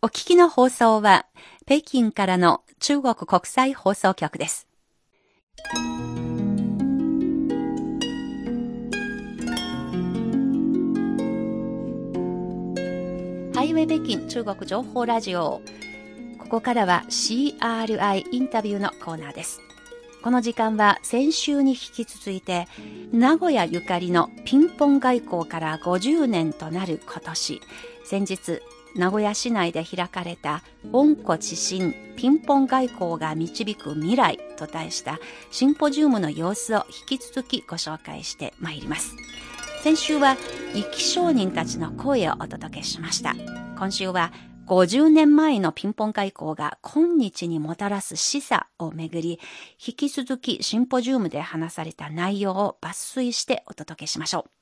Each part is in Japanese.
お聞きの放送は、北京からの中国国際放送局です。ハイウェイ北京中国情報ラジオ。ここからは CRI インタビューのコーナーです。この時間は先週に引き続いて、名古屋ゆかりのピンポン外交から50年となる今年、先日名古屋市内で開かれた温故知新ピンポン外交が導く未来と題したシンポジウムの様子を引き続きご紹介してまいります。先週は生き証人たちの声をお届けしました。今週は50年前のピンポン外交が今日にもたらす示唆をめぐり、引き続きシンポジウムで話された内容を抜粋してお届けしましょう。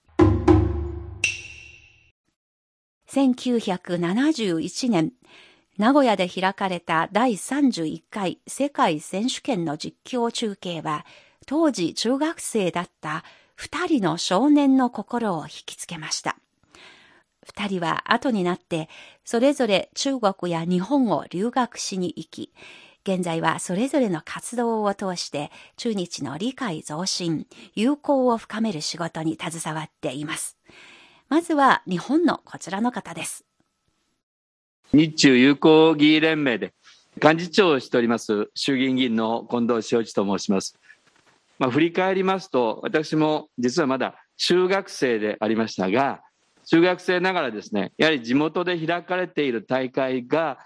1971年、名古屋で開かれた第31回世界選手権の実況中継は、当時中学生だった二人の少年の心を引きつけました。二人は後になってそれぞれ中国や日本を留学しに行き、現在はそれぞれの活動を通して中日の理解増進、友好を深める仕事に携わっています。まずは日本のこちらの方です。日中友好議員連盟で幹事長をしております衆議院議員の近藤翔一と申します。まあ、振り返りますと、私も実はまだ中学生でありましたが、中学生ながらですね、やはり地元で開かれている大会が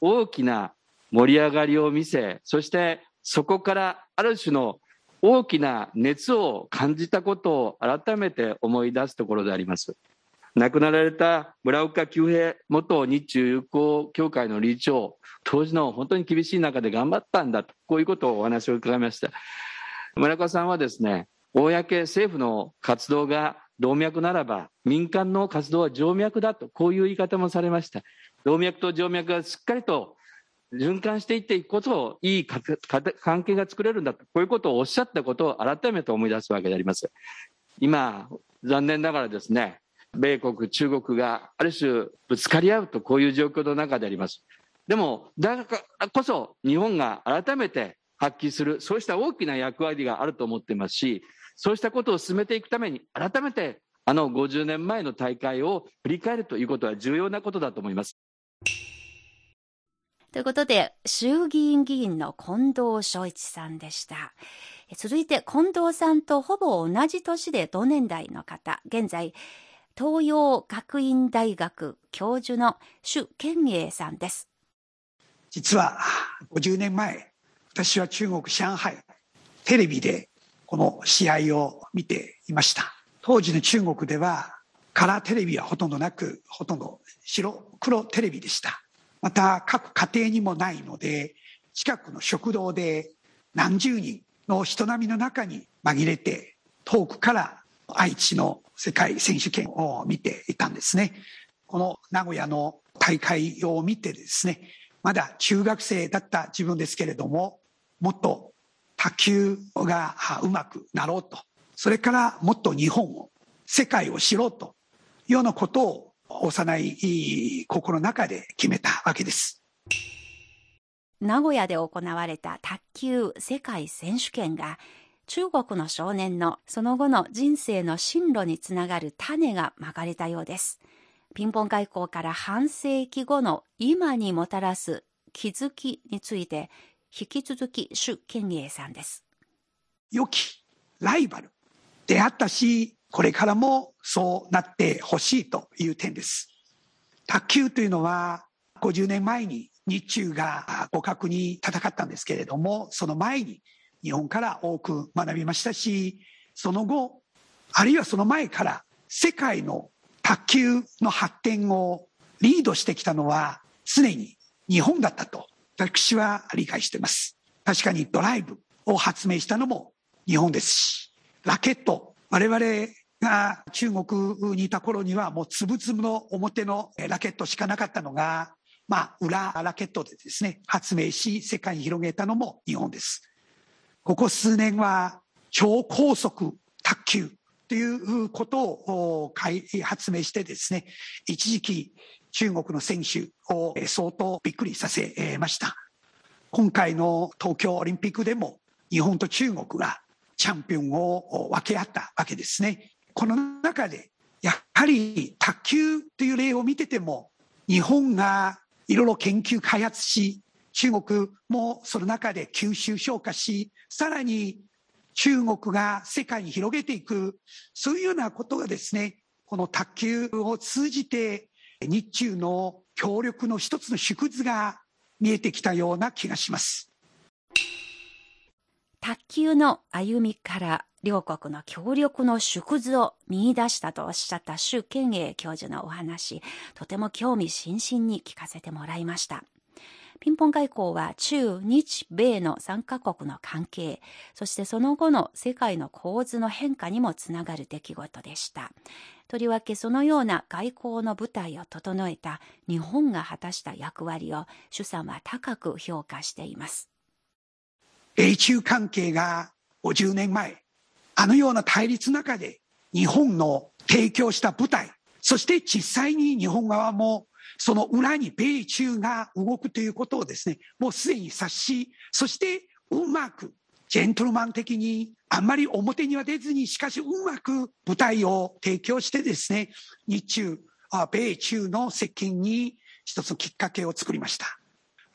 大きな盛り上がりを見せ、そしてそこからある種の大きな熱を感じたことを改めて思い出すところであります。亡くなられた村岡久平元日中友好協会の理事長、当時の本当に厳しい中で頑張ったんだと、こういうことをお話を伺いました。村岡さんはですね、公政府の活動が動脈ならば民間の活動は静脈だと、こういう言い方もされました。動脈と静脈がしっかりと循環していっていくことをいい関係が作れるんだと、こういうことをおっしゃったことを改めて思い出すわけであります。今、残念ながらですね、米国、中国がある種ぶつかり合うとこういう状況の中であります。でも、だからこそ日本が改めて発揮する、そうした大きな役割があると思っていますし、そうしたことを進めていくために、改めてあの50年前の大会を振り返るということは重要なことだと思います。ということで、衆議院議員の近藤翔一さんでした。続いて、近藤さんとほぼ同じ年で同年代の方、現在、東洋学院大学教授の朱健英さんです。実は、50年前、私は中国上海、テレビでこの試合を見ていました。当時の中国では、カラーテレビはほとんどなく、ほとんど白黒テレビでした。また各家庭にもないので近くの食堂で何十人の人並みの中に紛れて遠くから愛知の世界選手権を見ていたんですね。この名古屋の大会を見てですね、まだ中学生だった自分ですけれども、もっと卓球がうまくなろうと、それからもっと日本を、世界を知ろうというようなことを幼い心の中で決めたわけです。名古屋で行われた卓球世界選手権が中国の少年のその後の人生の進路につながる種がまかれたようです。ピンポン外交から半世紀後の今にもたらす気づきについて引き続き朱健英さんです。良きライバルであったしこれからもそうなってほしいという点です。卓球というのは50年前に日中が互角に戦ったんですけれども、その前に日本から多く学びましたし、その後、あるいはその前から世界の卓球の発展をリードしてきたのは常に日本だったと私は理解しています。確かにドライブを発明したのも日本ですし、ラケット我々が中国にいた頃にはもうつぶつぶの表のラケットしかなかったのが、まあ、裏ラケットでですね、発明し世界に広げたのも日本です。ここ数年は超高速卓球ということを発明してですね、一時期中国の選手を相当びっくりさせました。今回の東京オリンピックでも日本と中国がチャンピオンを分け合ったわけですね。この中でやはり卓球という例を見てても日本がいろいろ研究開発し中国もその中で吸収消化しさらに中国が世界に広げていくそういうようなことがですねこの卓球を通じて日中の協力の一つの縮図が見えてきたような気がします。卓球の歩みから両国の協力の縮図を見出したとおっしゃった周健英教授のお話、とても興味津々に聞かせてもらいました。ピンポン外交は中日米の3カ国の関係、そしてその後の世界の構図の変化にもつながる出来事でした。とりわけそのような外交の舞台を整えた日本が果たした役割を主さんは高く評価しています。米中関係が50年前、あのような対立の中で日本の提供した舞台、そして実際に日本側もその裏に米中が動くということをですね、もうすでに察し、そしてうまくジェントルマン的にあんまり表には出ずに、しかしうまく舞台を提供してですね、日中、米中の接近に一つのきっかけを作りました。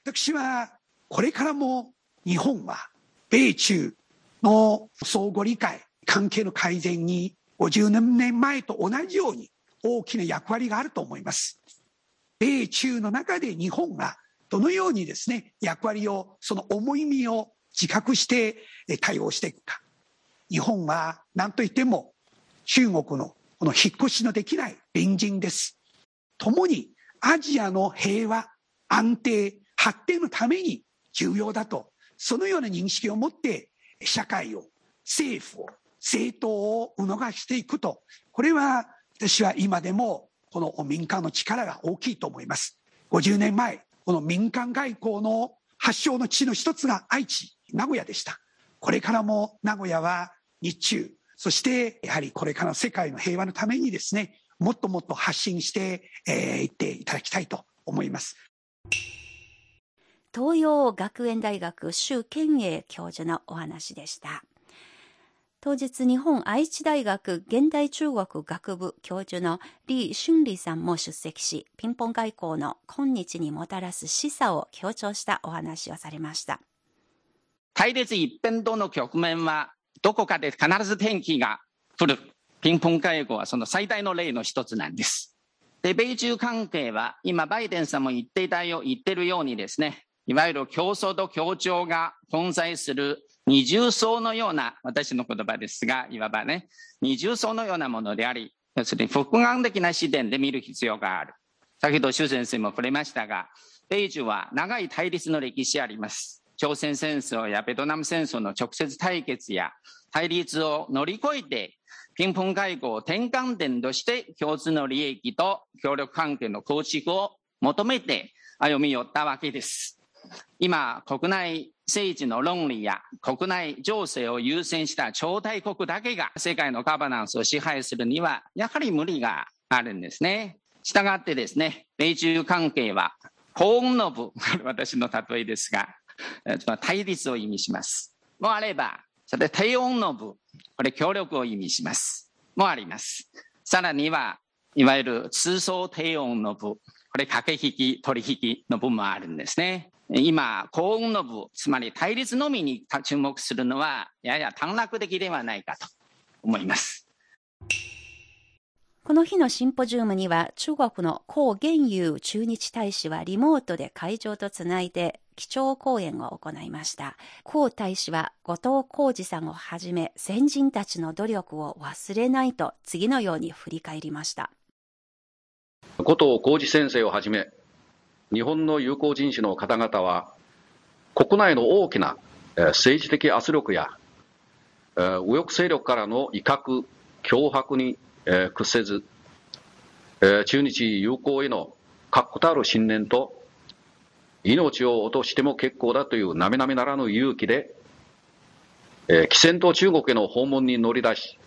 私はこれからも日本は米中の相互理解、関係の改善に50年前と同じように大きな役割があると思います。米中の中で日本がどのようにですね、役割を、その重い身を自覚して対応していくか。日本は何といっても中国のこの引っ越しのできない隣人です。共にアジアの平和、安定、発展のために重要だと、そのような認識を持って社会を、政府を、政党を動かしていくと、これは私は今でもこの民間の力が大きいと思います。50年前、この民間外交の発祥の地の一つが愛知、名古屋でした。これからも名古屋は日中、そしてやはりこれからの世界の平和のためにですね、もっともっと発信してい、えー、っていただきたいと思います。東洋学園大学周健英教授のお話でした。当日日本愛知大学現代中国学部教授の李春里さんも出席し、ピンポン外交の今日にもたらす示唆を強調したお話をされました。対立一辺倒の局面は、どこかで必ず天気が来る。ピンポン外交はその最大の例の一つなんです。で、米中関係は、今バイデンさんも言っていたよ、言ってるようにですね、いわゆる競争と協調が混在する二重層のような、私の言葉ですが、いわばね、二重層のようなものであり、要するに複眼的な視点で見る必要がある。先ほど周先生も触れましたが、米中は長い対立の歴史あります。朝鮮戦争やベトナム戦争の直接対決や対立を乗り越えて、ピンポン外交を転換点として共通の利益と協力関係の構築を求めて歩み寄ったわけです。今、国内政治の論理や国内情勢を優先した超大国だけが世界のガバナンスを支配するには、やはり無理があるんですね。したがってですね、米中関係は、幸運の部、私の例えですが、対立を意味します。もあれば、それ低温の部、これ協力を意味します。もあります。さらには、いわゆる通奏低温の部、これ駆け引き、取引の部もあるんですね。今、幸運の部、つまり対立のみに注目するのは、やや短絡的ではないかと思います。この日のシンポジウムには、中国の高元友駐日大使はリモートで会場とつないで、基調講演を行いました。高大使は後藤浩二さんをはじめ先人たちの努力を忘れないと次のように振り返りました。後藤浩二先生をはじめ、日本の友好人士の方々は、国内の大きな政治的圧力や、右翼勢力からの威嚇、脅迫に屈せず、中日友好への確固たる信念と、命を落としても結構だという並々なめならぬ勇気で、えー、戦と中国への訪問に乗り出し、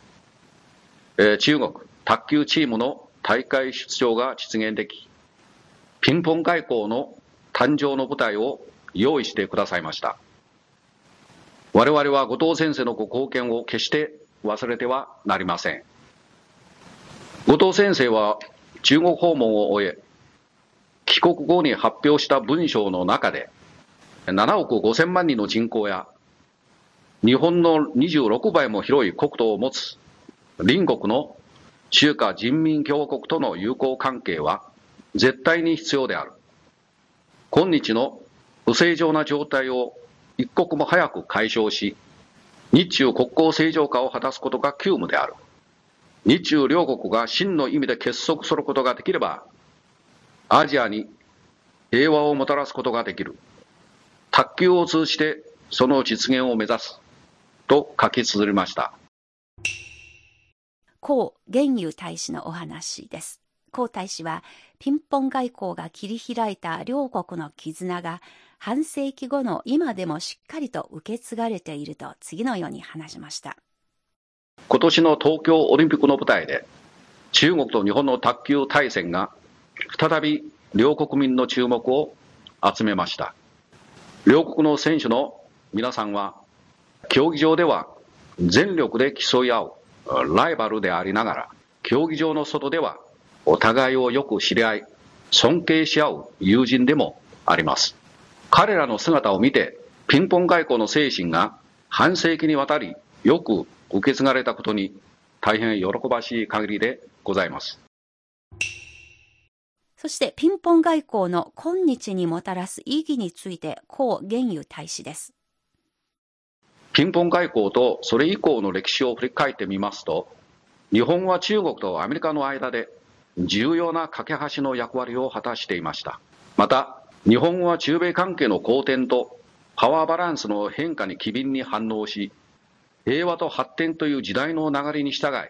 中国卓球チームの大会出場が実現でき、ピンポン外交の誕生の舞台を用意してくださいました。我々は後藤先生のご貢献を決して忘れてはなりません。後藤先生は中国訪問を終え、帰国後に発表した文章の中で、7億5千万人の人口や、日本の26倍も広い国土を持つ隣国の中華人民共和国との友好関係は絶対に必要である。今日の不正常な状態を一刻も早く解消し、日中国交正常化を果たすことが急務である。日中両国が真の意味で結束することができれば、アジアに平和をもたらすことができる。卓球を通じてその実現を目指す。と書き綴りました。江玄友大使のお話です。江大使は、ピンポン外交が切り開いた両国の絆が半世紀後の今でもしっかりと受け継がれていると次のように話しました。今年の東京オリンピックの舞台で、中国と日本の卓球対戦が再び両国民の注目を集めました。両国の選手の皆さんは、競技場では全力で競い合うライバルでありながら、競技場の外ではお互いをよく知り合い、尊敬し合う友人でもあります。彼らの姿を見て、ピンポン外交の精神が半世紀にわたりよく受け継がれたことに大変喜ばしい限りでございます。そしてピンポン外交の今日にもたらす意義について、江玄友大使です。ピンポン外交とそれ以降の歴史を振り返ってみますと、日本は中国とアメリカの間で重要な架け橋の役割を果たしていました。また、日本は中米関係の好転とパワーバランスの変化に機敏に反応し、平和と発展という時代の流れに従い、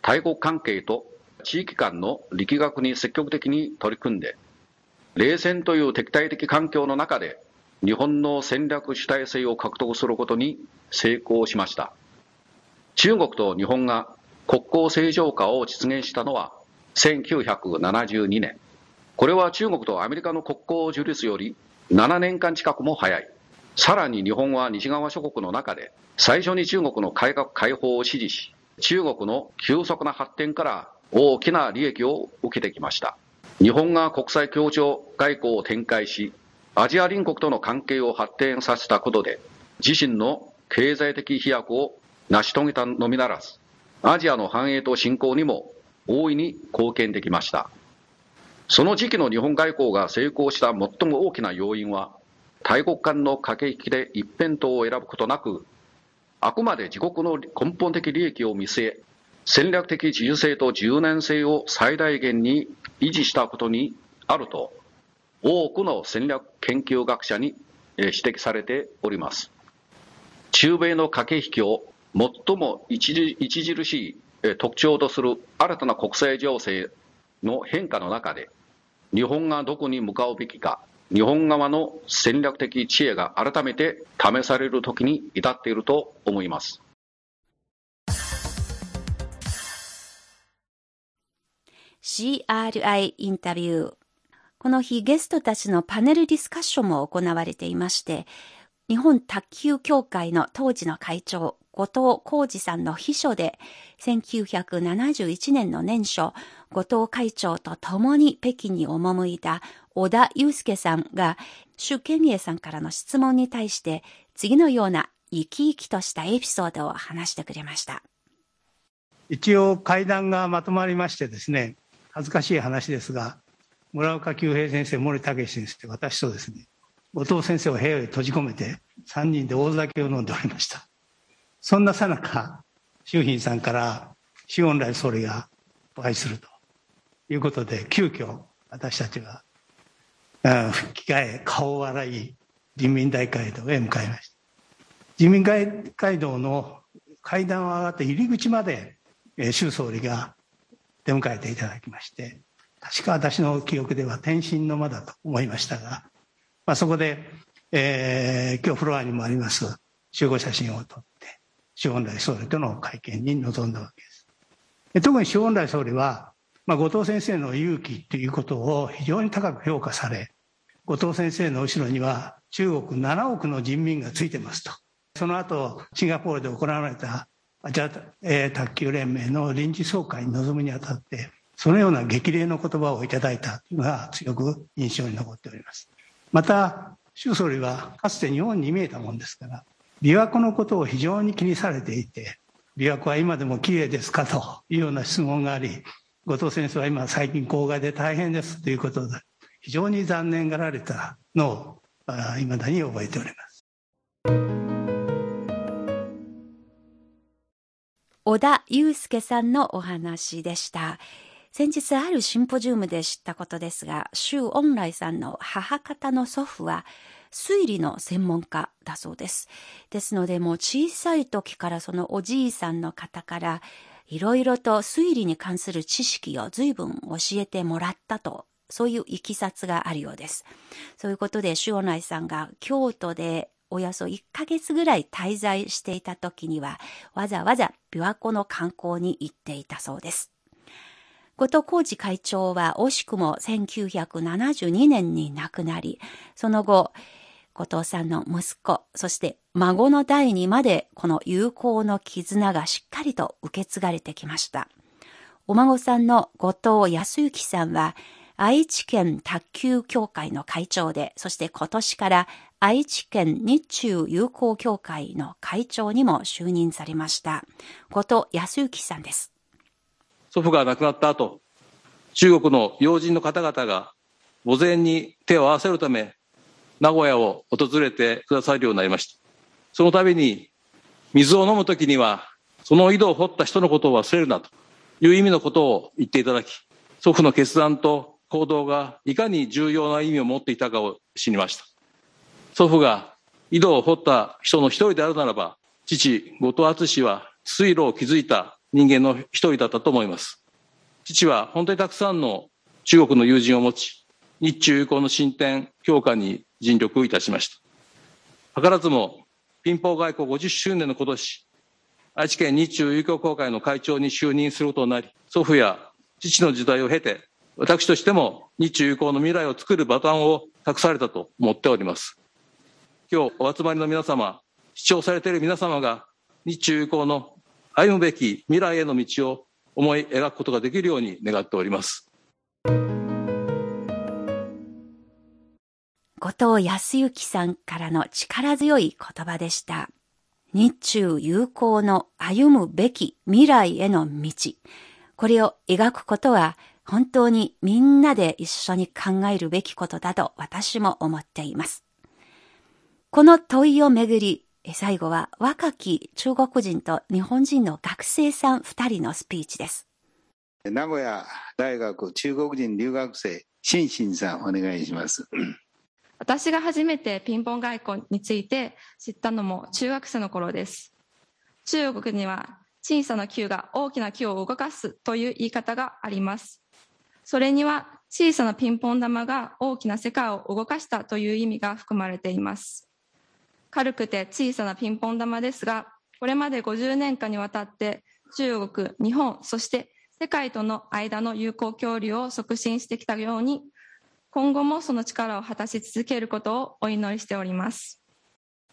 大国関係と地域間の力学に積極的に取り組んで、冷戦という敵対的環境の中で、日本の戦略主体性を獲得することに成功しました。中国と日本が国交正常化を実現したのは1972年。これは中国とアメリカの国交樹立より7年間近くも早い。さらに日本は西側諸国の中で最初に中国の改革開放を支持し、中国の急速な発展から大きな利益を受けてきました。日本が国際協調外交を展開し、アジア隣国との関係を発展させたことで、自身の経済的飛躍を成し遂げたのみならず、アジアの繁栄と振興にも大いに貢献できました。その時期の日本外交が成功した最も大きな要因は、大国間の駆け引きで一辺倒を選ぶことなく、あくまで自国の根本的利益を見据え、戦略的自由性と柔軟性を最大限に維持したことにあると、多くの戦略研究学者に指摘されております。中米の駆け引きを最も著しい特徴とする新たな国際情勢の変化の中で、日本がどこに向かうべきか、日本側の戦略的知恵が改めて試される時に至っていると思います。CRI インタビュー。この日ゲストたちのパネルディスカッションも行われていまして、日本卓球協会の当時の会長、後藤浩二さんの秘書で、1971年の年初、後藤会長と共に北京に赴いた小田祐介さんが、朱健英さんからの質問に対して、次のような生き生きとしたエピソードを話してくれました。一応会談がまとまりましてですね、恥ずかしい話ですが、村岡久平先生、森武先生、私とですね、後藤先生を部屋に閉じ込めて、3人で大酒を飲んでおりました。そんなさなか、周浜さんから周恩来総理がお会いするということで、急遽私たちは、吹き替え、顔を洗い、人民大会堂へ向かいました。人民大会堂の階段を上がって入り口まで、習総理が出迎えていただきまして、確か私の記憶では天津の間だと思いましたが、まあ、そこで、えー、今日フロアにもあります集合写真を撮って、周恩来総理との会見に臨んだわけです。特に周恩来総理は、まあ、後藤先生の勇気ということを非常に高く評価され、後藤先生の後ろには中国7億の人民がついてますと。その後、シンガポールで行われたアジア、え、卓球連盟の臨時総会に臨むにあたって、そのような激励の言葉をいただいたというのが強く印象に残っております。また、習総理はかつて日本に見えたもんですから、琵琶湖のことを非常に気にされていて、琵琶湖は今でも綺麗ですかというような質問があり、後藤先生は今最近公害で大変ですということで、非常に残念がられたのを、いまだに覚えております。小田祐介さんのお話でした。先日あるシンポジウムで知ったことですが、周恩来さんの母方の祖父は推理の専門家だそうです。ですのでもう小さい時からそのおじいさんの方からいろいろと推理に関する知識を随分教えてもらったとそういういきさつがあるようです。そういうことで、周恩来さんが京都でおよそ1ヶ月ぐらい滞在していた時には、わざわざ琵琶湖の観光に行っていたそうです。後藤浩二会長は惜しくも1972年に亡くなり、その後、後藤さんの息子、そして孫の代にまでこの友好の絆がしっかりと受け継がれてきました。お孫さんの後藤康之さんは、愛知県卓球協会の会長で、そして今年から愛知県日中友好協会の会長にも就任されました。後藤康之さんです。祖父が亡くなった後、中国の要人の方々が墓前に手を合わせるため、名古屋を訪れてくださるようになりました。その度に、水を飲むときには、その井戸を掘った人のことを忘れるなという意味のことを言っていただき、祖父の決断と行動がいかに重要な意味を持っていたかを知りました。祖父が井戸を掘った人の一人であるならば、父、後藤敦は水路を築いた人間の一人だったと思います。父は本当にたくさんの中国の友人を持ち、日中友好の進展、強化に尽力いたしました。図らずも、民放外交50周年の今年、愛知県日中友好協会の会長に就任することになり、祖父や父の時代を経て、私としても日中友好の未来を作るバトンを託されたと思っております。今日お集まりの皆様、視聴されている皆様が日中友好の歩むべき未来への道を思い描くことができるように願っております。後藤康之さんからの力強い言葉でした。日中友好の歩むべき未来への道。これを描くことは本当にみんなで一緒に考えるべきことだと私も思っています。この問いをめぐり、最後は若き中国人と日本人の学生さん二人のスピーチです。名古屋大学中国人留学生、シンシンさんお願いします。私が初めてピンポン外交について知ったのも中学生の頃です。中国には小さな球が大きな木を動かすという言い方があります。それには小さなピンポン玉が大きな世界を動かしたという意味が含まれています。軽くて小さなピンポン玉ですが、これまで50年間にわたって中国、日本、そして世界との間の友好交流を促進してきたように、今後もその力を果たし続けることをお祈りしております。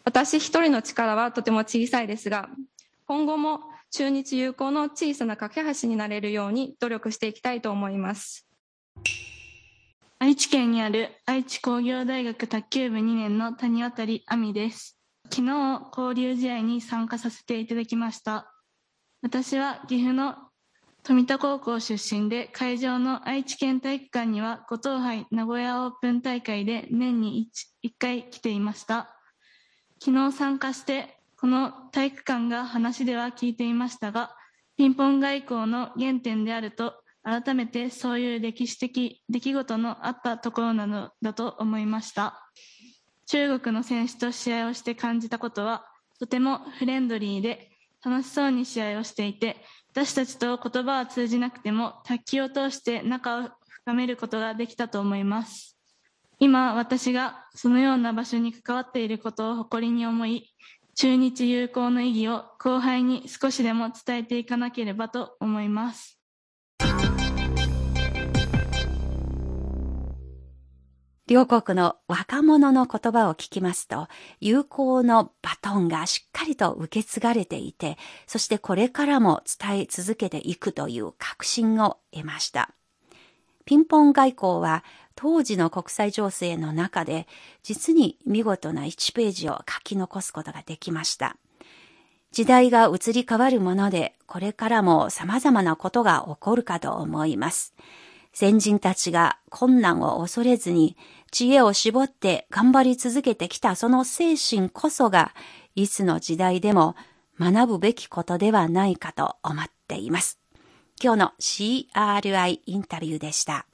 私一人の力はとても小さいですが、今後も中日友好の小さな架け橋になれるように努力していきたいと思います。愛知県にある愛知工業大学卓球部2年の谷渡亜美です。昨日、交流試合に参加させていただきました。私は岐阜の富田高校出身で、会場の愛知県体育館には、五島杯名古屋オープン大会で年に 1, 1回来ていました。昨日参加して、この体育館が話では聞いていましたが、ピンポン外交の原点であると改めてそういう歴史的出来事のあったところなのだと思いました。中国の選手と試合をして感じたことは、とてもフレンドリーで楽しそうに試合をしていて、私たちと言葉は通じなくても卓球を通して仲を深めることができたと思います。今、私がそのような場所に関わっていることを誇りに思い、中日友好の意義を後輩に少しでも伝えていかなければと思います。両国の若者の言葉を聞きますと、友好のバトンがしっかりと受け継がれていて、そしてこれからも伝え続けていくという確信を得ました。ピンポン外交は当時の国際情勢の中で実に見事な1ページを書き残すことができました。時代が移り変わるもので、これからも様々なことが起こるかと思います。先人たちが困難を恐れずに知恵を絞って頑張り続けてきたその精神こそがいつの時代でも学ぶべきことではないかと思っています。今日の CRI インタビューでした。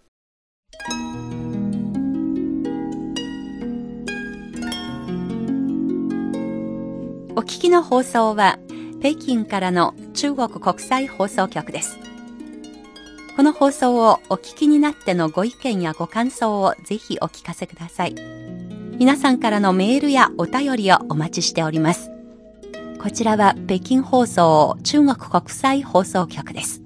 お聞きの放送は北京からの中国国際放送局です。この放送をお聞きになってのご意見やご感想をぜひお聞かせください。皆さんからのメールやお便りをお待ちしております。こちらは北京放送中国国際放送局です。